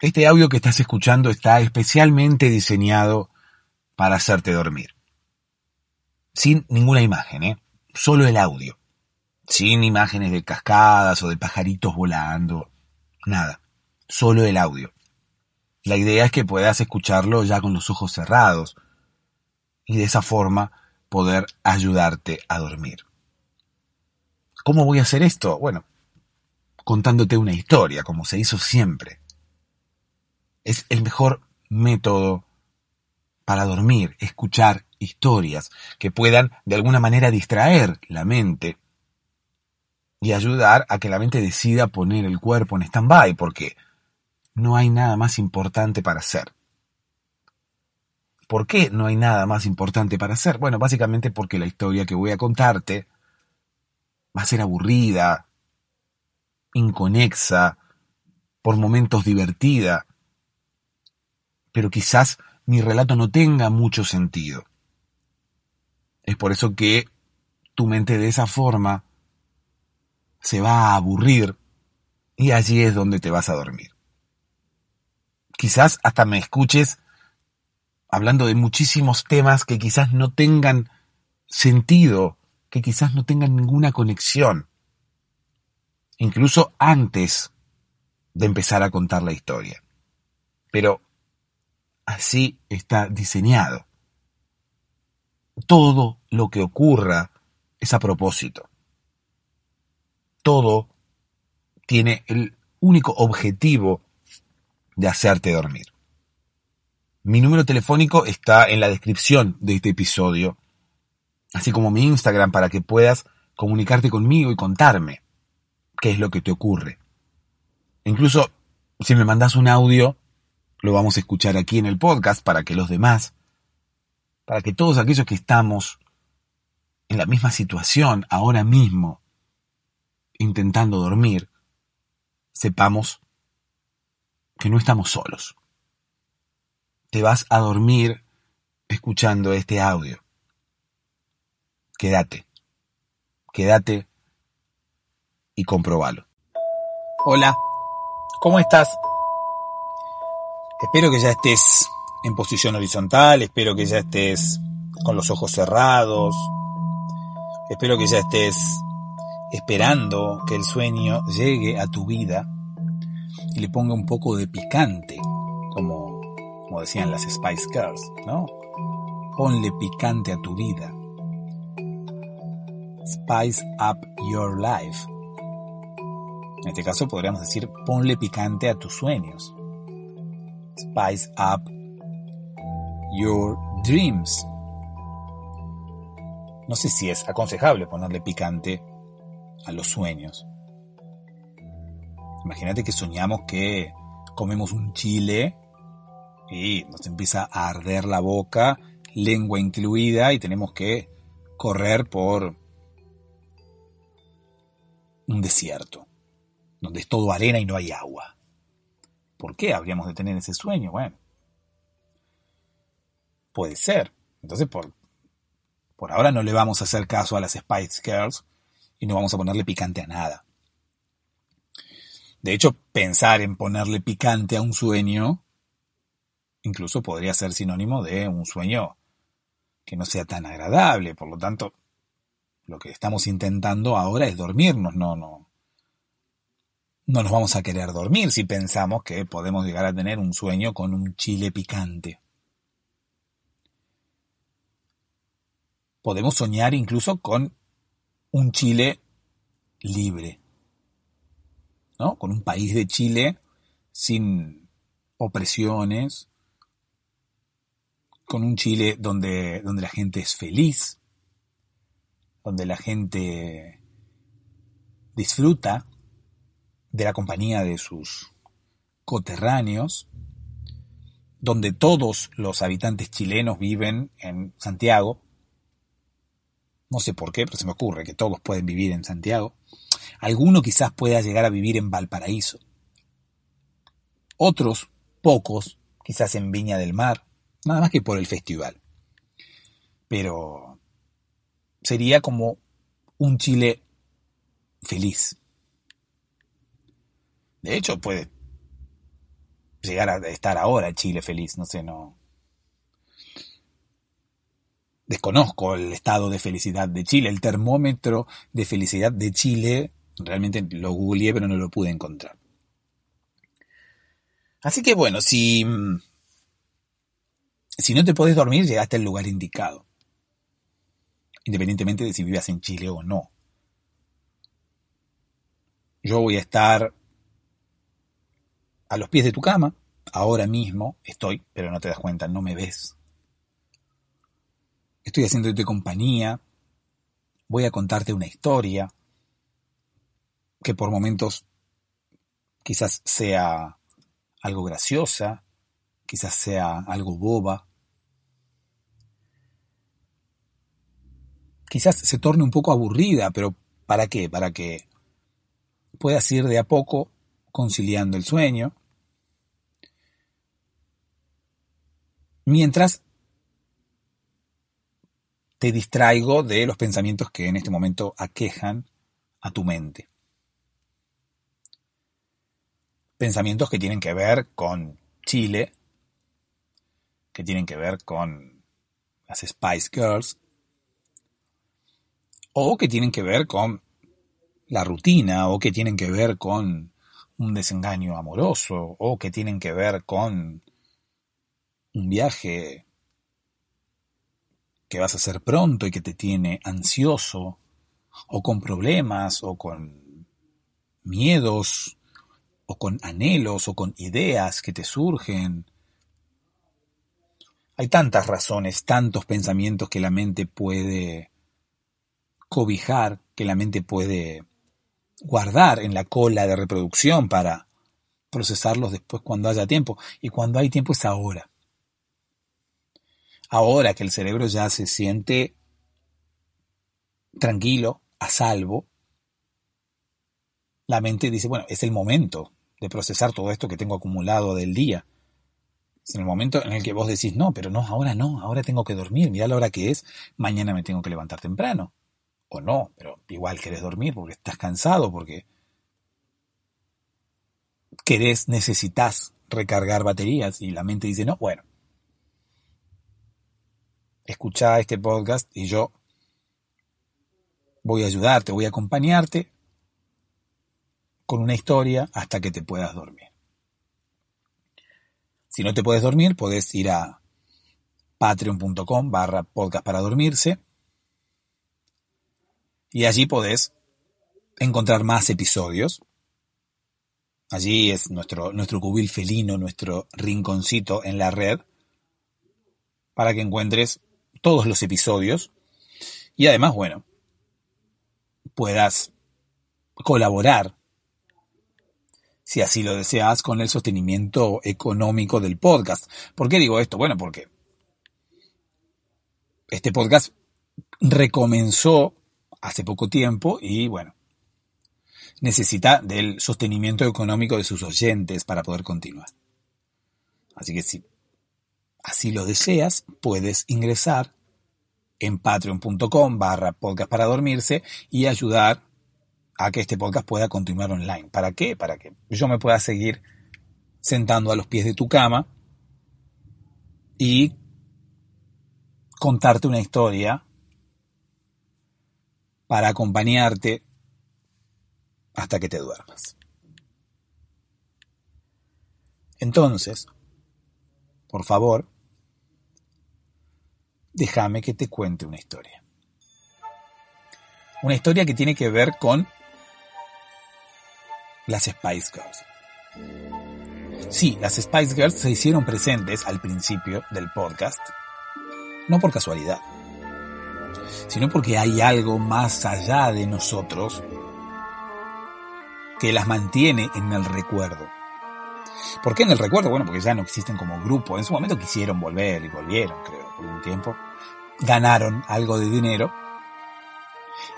Este audio que estás escuchando está especialmente diseñado para hacerte dormir. Sin ninguna imagen, ¿eh? Solo el audio. Sin imágenes de cascadas o de pajaritos volando. Nada. Solo el audio. La idea es que puedas escucharlo ya con los ojos cerrados y de esa forma poder ayudarte a dormir. ¿Cómo voy a hacer esto? Bueno, contándote una historia, como se hizo siempre es el mejor método para dormir, escuchar historias que puedan de alguna manera distraer la mente y ayudar a que la mente decida poner el cuerpo en stand-by, porque no hay nada más importante para hacer. ¿Por qué no hay nada más importante para hacer? Bueno, básicamente porque la historia que voy a contarte va a ser aburrida, inconexa, por momentos divertida, pero quizás mi relato no tenga mucho sentido. Es por eso que tu mente de esa forma se va a aburrir y allí es donde te vas a dormir. Quizás hasta me escuches hablando de muchísimos temas que quizás no tengan sentido, que quizás no tengan ninguna conexión, incluso antes de empezar a contar la historia. Pero así está diseñado. Todo lo que ocurra es a propósito. Todo tiene el único objetivo de hacerte dormir. Mi número telefónico está en la descripción de este episodio, así como mi Instagram para que puedas comunicarte conmigo y contarme qué es lo que te ocurre. Incluso si me mandas un audio, lo vamos a escuchar aquí en el podcast para que los demás, para que todos aquellos que estamos en la misma situación ahora mismo, intentando dormir, sepamos que no estamos solos. Te vas a dormir escuchando este audio. Quédate, quédate y comprobalo. Hola, ¿cómo estás? Espero que ya estés en posición horizontal, espero que ya estés con los ojos cerrados, espero que ya estés esperando que el sueño llegue a tu vida y le ponga un poco de picante, como, como decían las Spice Girls, ¿no? Ponle picante a tu vida. Spice up your life. En este caso podríamos decir ponle picante a tus sueños spice up your dreams. No sé si es aconsejable ponerle picante a los sueños. Imagínate que soñamos que comemos un chile y nos empieza a arder la boca, lengua incluida, y tenemos que correr por un desierto, donde es todo arena y no hay agua. ¿Por qué habríamos de tener ese sueño? Bueno, puede ser. Entonces, por, por ahora no le vamos a hacer caso a las Spice Girls y no vamos a ponerle picante a nada. De hecho, pensar en ponerle picante a un sueño incluso podría ser sinónimo de un sueño que no sea tan agradable. Por lo tanto, lo que estamos intentando ahora es dormirnos, no, no, no nos vamos a querer dormir si pensamos que podemos llegar a tener un sueño con un chile picante. Podemos soñar incluso con un Chile libre, ¿no? Con un país de Chile sin opresiones, con un Chile donde, donde la gente es feliz, donde la gente disfruta de la compañía de sus coterráneos, donde todos los habitantes chilenos viven en Santiago. No sé por qué, pero se me ocurre que todos pueden vivir en Santiago. Alguno quizás pueda llegar a vivir en Valparaíso. Otros, pocos, quizás en Viña del Mar, nada más que por el festival. Pero sería como un Chile feliz. De hecho, puede llegar a estar ahora Chile feliz, no sé, no. Desconozco el estado de felicidad de Chile, el termómetro de felicidad de Chile, realmente lo googleé pero no lo pude encontrar. Así que bueno, si, si no te podés dormir, llegaste al lugar indicado. Independientemente de si vivas en Chile o no. Yo voy a estar a los pies de tu cama, ahora mismo estoy, pero no te das cuenta, no me ves. Estoy haciéndote compañía, voy a contarte una historia que por momentos quizás sea algo graciosa, quizás sea algo boba, quizás se torne un poco aburrida, pero ¿para qué? Para que puedas ir de a poco conciliando el sueño, mientras te distraigo de los pensamientos que en este momento aquejan a tu mente. Pensamientos que tienen que ver con Chile, que tienen que ver con las Spice Girls, o que tienen que ver con la rutina, o que tienen que ver con un desengaño amoroso, o que tienen que ver con un viaje que vas a hacer pronto y que te tiene ansioso, o con problemas, o con miedos, o con anhelos, o con ideas que te surgen. Hay tantas razones, tantos pensamientos que la mente puede cobijar, que la mente puede guardar en la cola de reproducción para procesarlos después cuando haya tiempo. Y cuando hay tiempo es ahora. Ahora que el cerebro ya se siente tranquilo, a salvo, la mente dice, bueno, es el momento de procesar todo esto que tengo acumulado del día. Es el momento en el que vos decís, no, pero no, ahora no, ahora tengo que dormir, mira la hora que es, mañana me tengo que levantar temprano. O no, pero igual querés dormir porque estás cansado, porque querés, necesitas recargar baterías y la mente dice, no, bueno, escucha este podcast y yo voy a ayudarte, voy a acompañarte con una historia hasta que te puedas dormir. Si no te puedes dormir, puedes ir a patreon.com barra podcast para dormirse y allí podés encontrar más episodios. Allí es nuestro, nuestro cubil felino, nuestro rinconcito en la red, para que encuentres todos los episodios y además, bueno, puedas colaborar, si así lo deseas, con el sostenimiento económico del podcast. ¿Por qué digo esto? Bueno, porque este podcast recomenzó hace poco tiempo y bueno, necesita del sostenimiento económico de sus oyentes para poder continuar. Así que si así lo deseas, puedes ingresar en patreon.com barra podcast para dormirse y ayudar a que este podcast pueda continuar online. ¿Para qué? Para que yo me pueda seguir sentando a los pies de tu cama y contarte una historia para acompañarte hasta que te duermas. Entonces, por favor, déjame que te cuente una historia. Una historia que tiene que ver con las Spice Girls. Sí, las Spice Girls se hicieron presentes al principio del podcast, no por casualidad, sino porque hay algo más allá de nosotros que las mantiene en el recuerdo ¿Por qué en el recuerdo? Bueno, porque ya no existen como grupo. En su momento quisieron volver y volvieron, creo, por un tiempo. Ganaron algo de dinero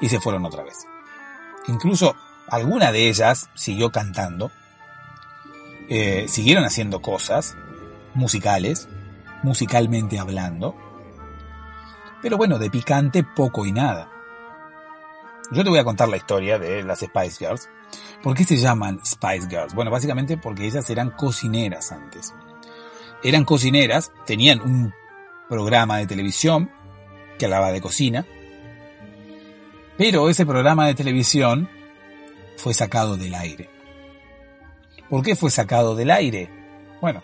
y se fueron otra vez. Incluso alguna de ellas siguió cantando, eh, siguieron haciendo cosas musicales, musicalmente hablando, pero bueno, de picante poco y nada. Yo te voy a contar la historia de las Spice Girls. ¿Por qué se llaman Spice Girls? Bueno, básicamente porque ellas eran cocineras antes. Eran cocineras, tenían un programa de televisión que hablaba de cocina, pero ese programa de televisión fue sacado del aire. ¿Por qué fue sacado del aire? Bueno,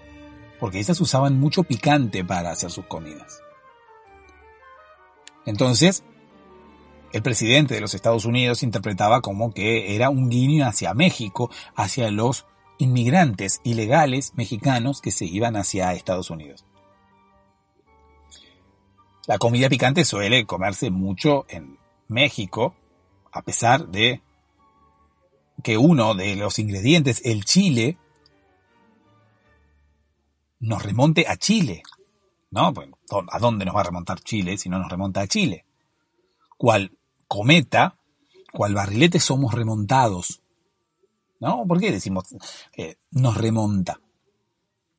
porque ellas usaban mucho picante para hacer sus comidas. Entonces, el presidente de los Estados Unidos interpretaba como que era un guiño hacia México, hacia los inmigrantes ilegales mexicanos que se iban hacia Estados Unidos. La comida picante suele comerse mucho en México, a pesar de que uno de los ingredientes, el chile, nos remonte a Chile. ¿No? ¿A dónde nos va a remontar Chile si no nos remonta a Chile? Cual cometa, cual barrilete somos remontados. ¿No? ¿Por qué decimos nos remonta?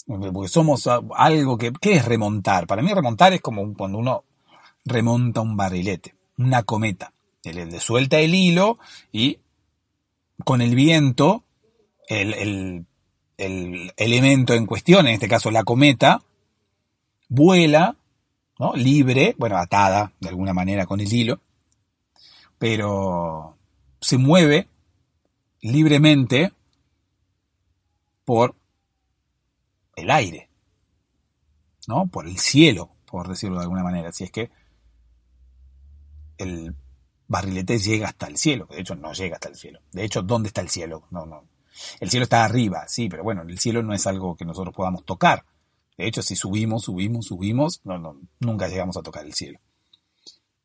Porque somos algo que... ¿Qué es remontar? Para mí remontar es como cuando uno remonta un barrilete, una cometa. Le suelta el hilo y con el viento, el, elemento en cuestión, en este caso la cometa, vuela, ¿no? libre, bueno, atada de alguna manera con el hilo, pero se mueve libremente por el aire, ¿no? Por el cielo, por decirlo de alguna manera. Si es que el barrilete llega hasta el cielo, de hecho no llega hasta el cielo. De hecho, ¿dónde está el cielo? No, no. El cielo está arriba, sí, pero bueno, el cielo no es algo que nosotros podamos tocar. De hecho, si subimos, subimos, subimos, no, no, nunca llegamos a tocar el cielo.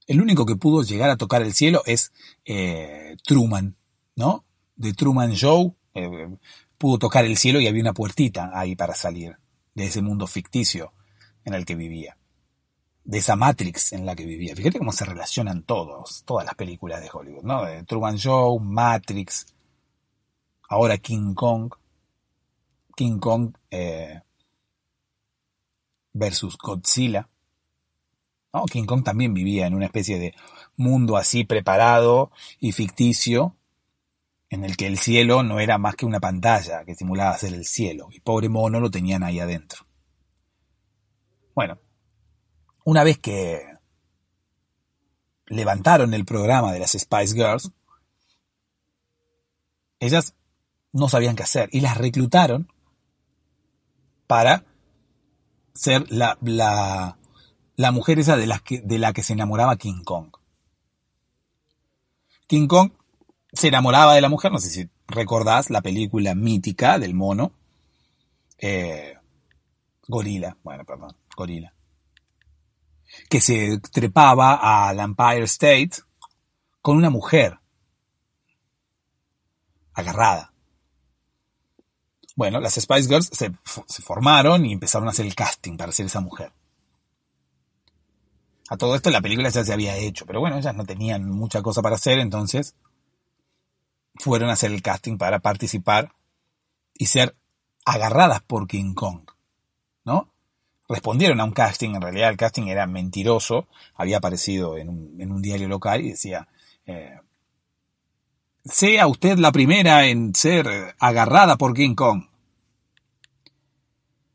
El único que pudo llegar a tocar el cielo es eh, Truman, ¿no? De Truman Show, eh, pudo tocar el cielo y había una puertita ahí para salir de ese mundo ficticio en el que vivía de esa Matrix en la que vivía. Fíjate cómo se relacionan todos, todas las películas de Hollywood, ¿no? De Truman Show, Matrix, ahora King Kong, King Kong eh, versus Godzilla. ¿No? King Kong también vivía en una especie de mundo así preparado y ficticio, en el que el cielo no era más que una pantalla que simulaba ser el cielo, y pobre mono lo tenían ahí adentro. Bueno, una vez que levantaron el programa de las Spice Girls, ellas no sabían qué hacer y las reclutaron para ser la, la, mujer esa de la, que, de la que se enamoraba King Kong. King Kong se enamoraba de la mujer, no sé si recordás la película mítica del mono. Eh, gorila, bueno, perdón, gorila que se trepaba al Empire State con una mujer agarrada. Bueno, las Spice Girls se, formaron y empezaron a hacer el casting para ser esa mujer. A todo esto la película ya se había hecho, pero bueno, ellas no tenían mucha cosa para hacer, entonces fueron a hacer el casting para participar y ser agarradas por King Kong, ¿no? respondieron a un casting, en realidad el casting era mentiroso, había aparecido en un, diario local y decía, eh, sea usted la primera en ser agarrada por King Kong.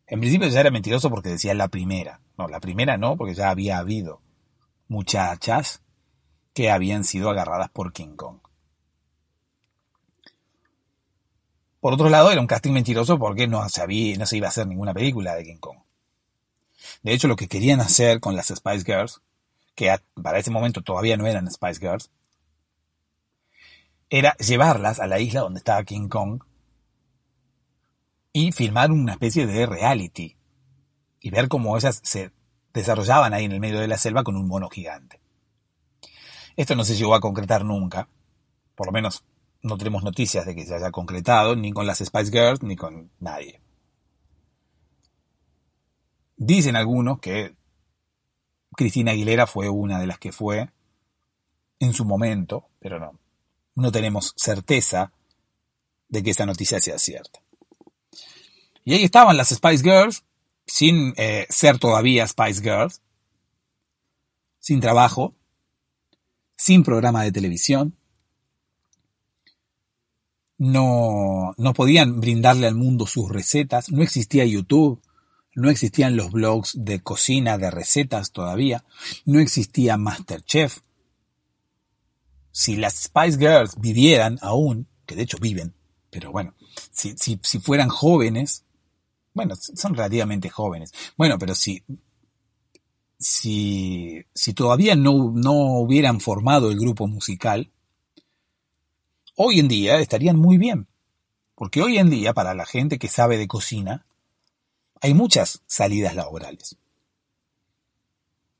En principio ya era mentiroso porque decía la primera. No, la primera no, porque ya había habido muchachas que habían sido agarradas por King Kong. Por otro lado, era un casting mentiroso porque no se, no se iba a hacer ninguna película de King Kong. De hecho, lo que querían hacer con las Spice Girls, que para ese momento todavía no eran Spice Girls, era llevarlas a la isla donde estaba King Kong y filmar una especie de reality y ver cómo ellas se desarrollaban ahí en el medio de la selva con un mono gigante. Esto no se llegó a concretar nunca, por lo menos no tenemos noticias de que se haya concretado, ni con las Spice Girls, ni con nadie. Dicen algunos que Cristina Aguilera fue una de las que fue en su momento, pero no, no tenemos certeza de que esa noticia sea cierta. Y ahí estaban las Spice Girls, sin eh, ser todavía Spice Girls, sin trabajo, sin programa de televisión. No, no podían brindarle al mundo sus recetas, no existía YouTube, no existían los blogs de cocina, de recetas todavía, no existía Masterchef. Si las Spice Girls vivieran aún, que de hecho viven, pero bueno, si, si, si fueran jóvenes, bueno, son relativamente jóvenes, bueno, pero si si, si todavía no, no hubieran formado el grupo musical, hoy en día estarían muy bien. Porque hoy en día, para la gente que sabe de cocina, hay muchas salidas laborales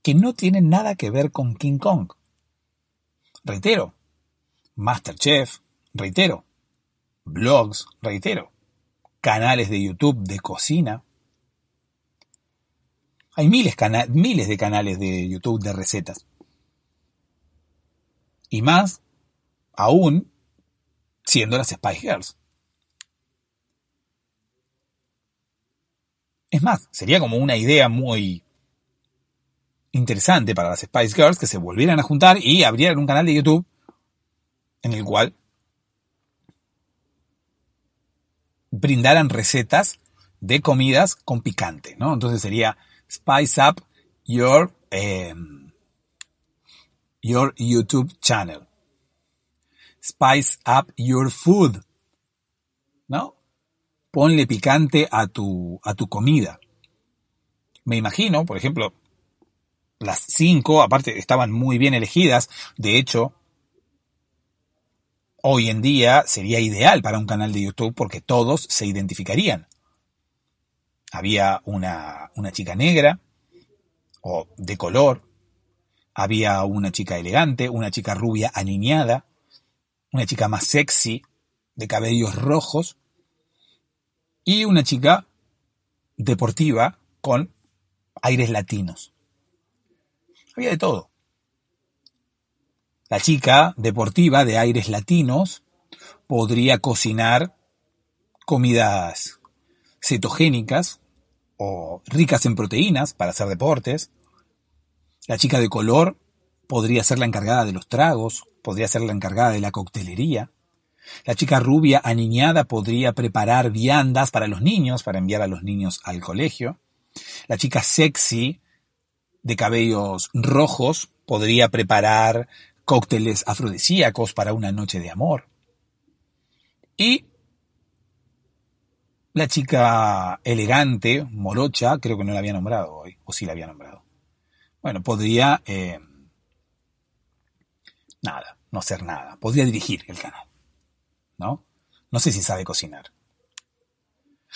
que no tienen nada que ver con King Kong. Reitero, Masterchef, reitero, blogs, reitero, canales de YouTube de cocina, hay miles, miles de canales de YouTube de recetas. Y más, aún, siendo las Spice Girls. Es más, sería como una idea muy interesante para las Spice Girls que se volvieran a juntar y abrieran un canal de YouTube en el cual brindaran recetas de comidas con picante, ¿no? Entonces sería spice up your, um, your YouTube channel. Spice up your food. ¿No? Ponle picante a tu, a tu comida. Me imagino, por ejemplo, las cinco, aparte, estaban muy bien elegidas. De hecho, hoy en día sería ideal para un canal de YouTube porque todos se identificarían. Había una, una chica negra o de color, había una chica elegante, una chica rubia aniñada, una chica más sexy, de cabellos rojos, y una chica deportiva con aires latinos. Había de todo. La chica deportiva de aires latinos podría cocinar comidas cetogénicas o ricas en proteínas para hacer deportes. La chica de color podría ser la encargada de los tragos, podría ser la encargada de la coctelería. La chica rubia aniñada podría preparar viandas para los niños, para enviar a los niños al colegio. La chica sexy de cabellos rojos podría preparar cócteles afrodisíacos para una noche de amor. Y la chica elegante, morocha, creo que no la había nombrado hoy, o sí la había nombrado. Bueno, podría... Eh, nada, no hacer nada. Podría dirigir el canal. ¿No? No sé si sabe cocinar.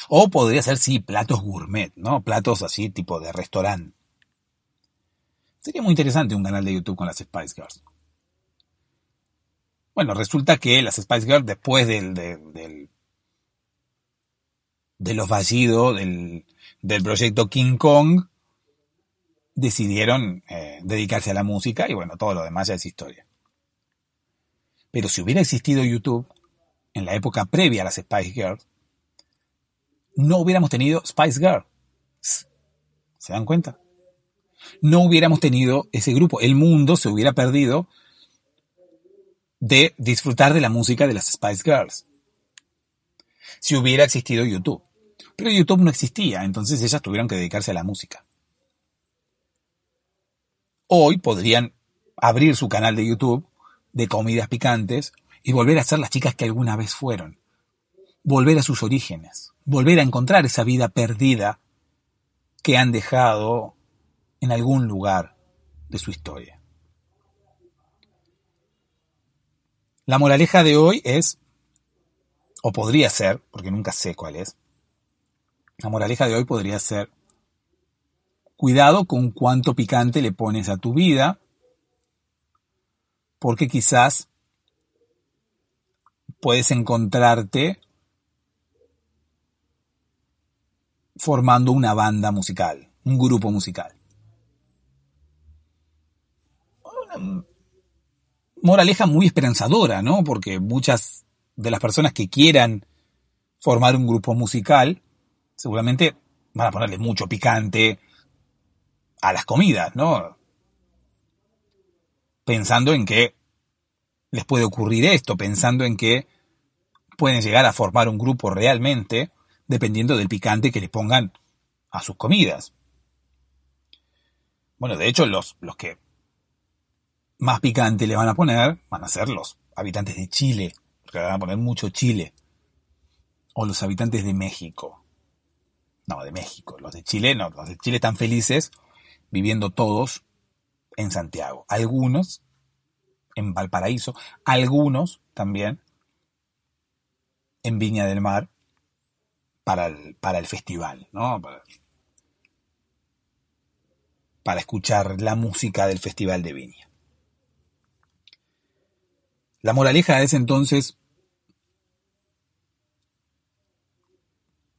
O podría ser, sí, platos gourmet, ¿no? Platos así, tipo de restaurante. Sería muy interesante un canal de YouTube con las Spice Girls. Bueno, resulta que las Spice Girls, después del, del de los fallidos del, proyecto King Kong, decidieron eh, dedicarse a la música y bueno, todo lo demás ya es historia. Pero si hubiera existido YouTube en la época previa a las Spice Girls, no hubiéramos tenido Spice Girls. ¿Se dan cuenta? No hubiéramos tenido ese grupo. El mundo se hubiera perdido de disfrutar de la música de las Spice Girls. Si hubiera existido YouTube. Pero YouTube no existía, entonces ellas tuvieron que dedicarse a la música. Hoy podrían abrir su canal de YouTube de comidas picantes y volver a ser las chicas que alguna vez fueron. Volver a sus orígenes, volver a encontrar esa vida perdida que han dejado en algún lugar de su historia. La moraleja de hoy es, o podría ser, porque nunca sé cuál es, la moraleja de hoy podría ser, cuidado con cuánto picante le pones a tu vida, porque quizás puedes encontrarte formando una banda musical un grupo musical. Moraleja muy esperanzadora, ¿no? Porque muchas de las personas que quieran formar un grupo musical, seguramente van a ponerle mucho picante a las comidas, ¿no? Pensando en que les puede ocurrir esto, pensando en que pueden llegar a formar un grupo realmente dependiendo del picante que le pongan a sus comidas. Bueno, de hecho, los, los que más picante le van a poner van a ser los habitantes de Chile, porque le van a poner mucho Chile. O los habitantes de México. No, de México. Los de Chile no, los de Chile están felices viviendo todos en Santiago. Algunos en Valparaíso, algunos también en Viña del Mar para el, para el festival, ¿no? Para, para escuchar la música del Festival de Viña. La moraleja es entonces,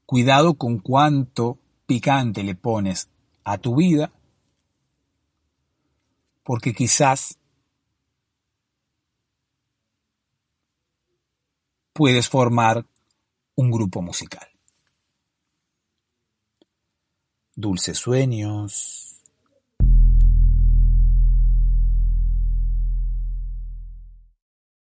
cuidado con cuánto picante le pones a tu vida, porque quizás puedes formar un grupo musical. Dulces sueños.